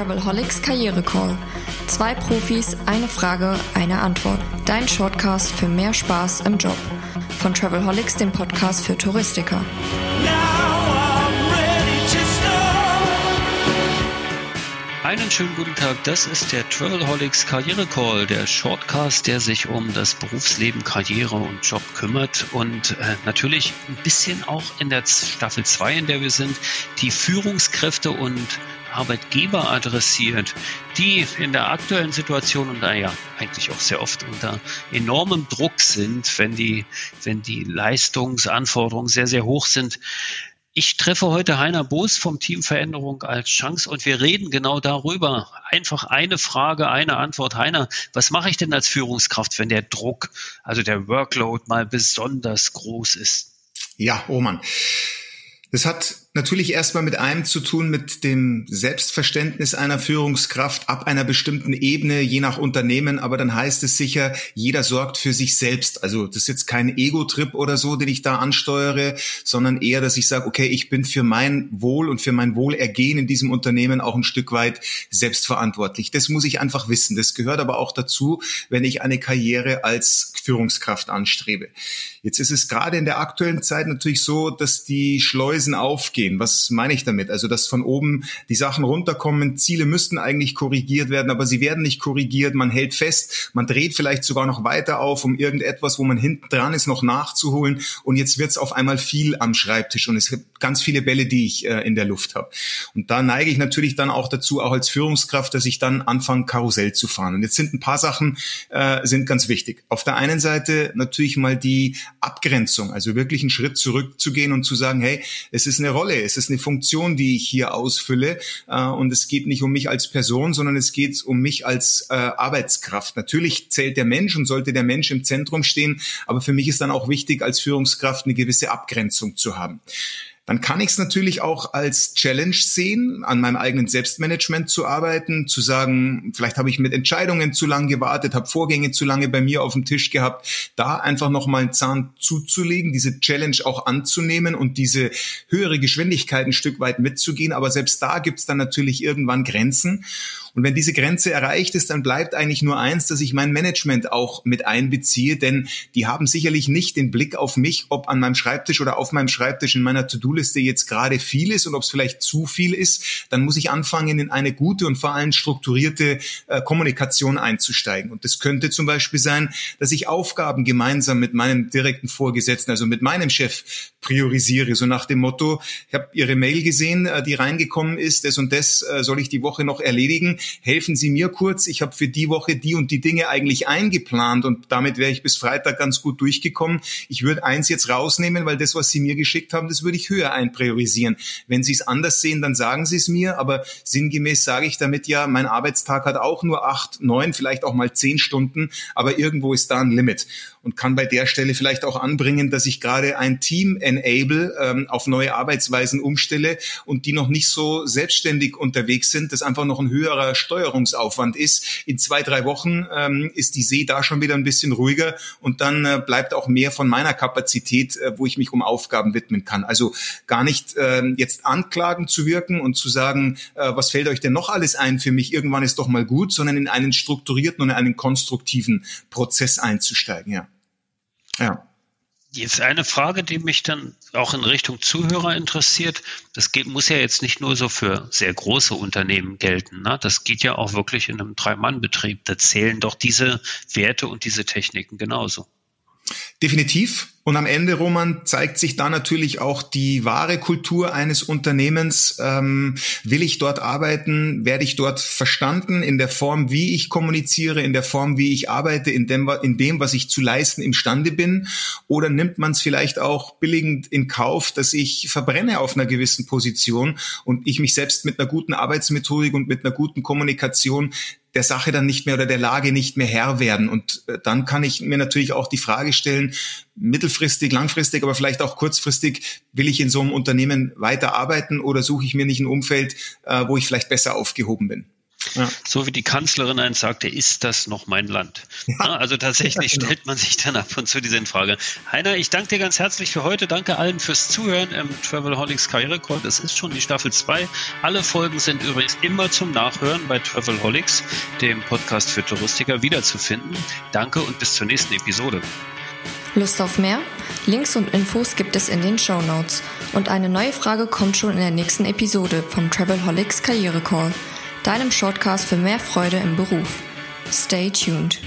Travelholics Karriere Call. Zwei Profis, eine Frage, eine Antwort. Dein Shortcast für mehr Spaß im Job. Von Travelholics, dem Podcast für Touristiker. Einen schönen guten Tag, das ist der Travelholics Karriere Call, der Shortcast, der sich um das Berufsleben, Karriere und Job kümmert und äh, natürlich ein bisschen auch in der Staffel 2, in der wir sind, die Führungskräfte und Arbeitgeber adressiert, die in der aktuellen Situation und naja, eigentlich auch sehr oft unter enormem Druck sind, wenn die, wenn die Leistungsanforderungen sehr, sehr hoch sind. Ich treffe heute Heiner Boos vom Team Veränderung als Chance und wir reden genau darüber. Einfach eine Frage, eine Antwort. Heiner, was mache ich denn als Führungskraft, wenn der Druck, also der Workload mal besonders groß ist? Ja, oh Mann. Das hat natürlich erstmal mit einem zu tun, mit dem Selbstverständnis einer Führungskraft ab einer bestimmten Ebene, je nach Unternehmen. Aber dann heißt es sicher, jeder sorgt für sich selbst. Also das ist jetzt kein Ego-Trip oder so, den ich da ansteuere, sondern eher, dass ich sage, okay, ich bin für mein Wohl und für mein Wohlergehen in diesem Unternehmen auch ein Stück weit selbstverantwortlich. Das muss ich einfach wissen. Das gehört aber auch dazu, wenn ich eine Karriere als Führungskraft anstrebe. Jetzt ist es gerade in der aktuellen Zeit natürlich so, dass die Schleusen aufgehen gehen. Was meine ich damit? Also, dass von oben die Sachen runterkommen, Ziele müssten eigentlich korrigiert werden, aber sie werden nicht korrigiert. Man hält fest, man dreht vielleicht sogar noch weiter auf, um irgendetwas, wo man hinten dran ist, noch nachzuholen. Und jetzt wird es auf einmal viel am Schreibtisch und es gibt ganz viele Bälle, die ich äh, in der Luft habe. Und da neige ich natürlich dann auch dazu, auch als Führungskraft, dass ich dann anfange, Karussell zu fahren. Und jetzt sind ein paar Sachen äh, sind ganz wichtig. Auf der einen Seite natürlich mal die Abgrenzung, also wirklich einen Schritt zurückzugehen und zu sagen, hey, es ist eine Rolle, Rolle, es ist eine Funktion, die ich hier ausfülle. Äh, und es geht nicht um mich als Person, sondern es geht um mich als äh, Arbeitskraft. Natürlich zählt der Mensch und sollte der Mensch im Zentrum stehen, aber für mich ist dann auch wichtig, als Führungskraft eine gewisse Abgrenzung zu haben dann kann ich es natürlich auch als Challenge sehen, an meinem eigenen Selbstmanagement zu arbeiten, zu sagen, vielleicht habe ich mit Entscheidungen zu lange gewartet, habe Vorgänge zu lange bei mir auf dem Tisch gehabt, da einfach nochmal einen Zahn zuzulegen, diese Challenge auch anzunehmen und diese höhere Geschwindigkeit ein Stück weit mitzugehen. Aber selbst da gibt es dann natürlich irgendwann Grenzen. Und wenn diese Grenze erreicht ist, dann bleibt eigentlich nur eins, dass ich mein Management auch mit einbeziehe, denn die haben sicherlich nicht den Blick auf mich, ob an meinem Schreibtisch oder auf meinem Schreibtisch in meiner To-Do-Liste jetzt gerade viel ist und ob es vielleicht zu viel ist. Dann muss ich anfangen, in eine gute und vor allem strukturierte äh, Kommunikation einzusteigen. Und das könnte zum Beispiel sein, dass ich Aufgaben gemeinsam mit meinem direkten Vorgesetzten, also mit meinem Chef priorisiere, so nach dem Motto, ich habe Ihre Mail gesehen, äh, die reingekommen ist, das und das äh, soll ich die Woche noch erledigen helfen Sie mir kurz, ich habe für die Woche die und die Dinge eigentlich eingeplant und damit wäre ich bis Freitag ganz gut durchgekommen. Ich würde eins jetzt rausnehmen, weil das, was Sie mir geschickt haben, das würde ich höher einpriorisieren. Wenn Sie es anders sehen, dann sagen Sie es mir, aber sinngemäß sage ich damit ja, mein Arbeitstag hat auch nur acht, neun, vielleicht auch mal zehn Stunden, aber irgendwo ist da ein Limit und kann bei der Stelle vielleicht auch anbringen, dass ich gerade ein Team enable, ähm, auf neue Arbeitsweisen umstelle und die noch nicht so selbstständig unterwegs sind, das einfach noch ein höherer Steuerungsaufwand ist. In zwei, drei Wochen ähm, ist die See da schon wieder ein bisschen ruhiger und dann äh, bleibt auch mehr von meiner Kapazität, äh, wo ich mich um Aufgaben widmen kann. Also gar nicht äh, jetzt anklagen zu wirken und zu sagen, äh, was fällt euch denn noch alles ein für mich? Irgendwann ist doch mal gut, sondern in einen strukturierten und in einen konstruktiven Prozess einzusteigen. Ja. Ja. Jetzt eine Frage, die mich dann auch in Richtung Zuhörer interessiert. Das muss ja jetzt nicht nur so für sehr große Unternehmen gelten. Ne? Das geht ja auch wirklich in einem Drei-Mann-Betrieb. Da zählen doch diese Werte und diese Techniken genauso. Definitiv. Und am Ende, Roman, zeigt sich da natürlich auch die wahre Kultur eines Unternehmens. Ähm, will ich dort arbeiten? Werde ich dort verstanden in der Form, wie ich kommuniziere, in der Form, wie ich arbeite, in dem, in dem was ich zu leisten imstande bin? Oder nimmt man es vielleicht auch billigend in Kauf, dass ich verbrenne auf einer gewissen Position und ich mich selbst mit einer guten Arbeitsmethodik und mit einer guten Kommunikation der Sache dann nicht mehr oder der Lage nicht mehr Herr werden. Und äh, dann kann ich mir natürlich auch die Frage stellen, mittelfristig, langfristig, aber vielleicht auch kurzfristig, will ich in so einem Unternehmen weiter arbeiten oder suche ich mir nicht ein Umfeld, äh, wo ich vielleicht besser aufgehoben bin? Ja. So wie die Kanzlerin eins sagte, ist das noch mein Land? Ja. Also tatsächlich genau. stellt man sich dann ab und zu diese Frage. Heiner, ich danke dir ganz herzlich für heute. Danke allen fürs Zuhören im Travelholics Karriere Call. Das ist schon die Staffel 2. Alle Folgen sind übrigens immer zum Nachhören bei Travelholics, dem Podcast für Touristiker, wiederzufinden. Danke und bis zur nächsten Episode. Lust auf mehr? Links und Infos gibt es in den Show Notes. Und eine neue Frage kommt schon in der nächsten Episode vom Travelholics Karriere Call deinem Shortcast für mehr Freude im Beruf. Stay tuned.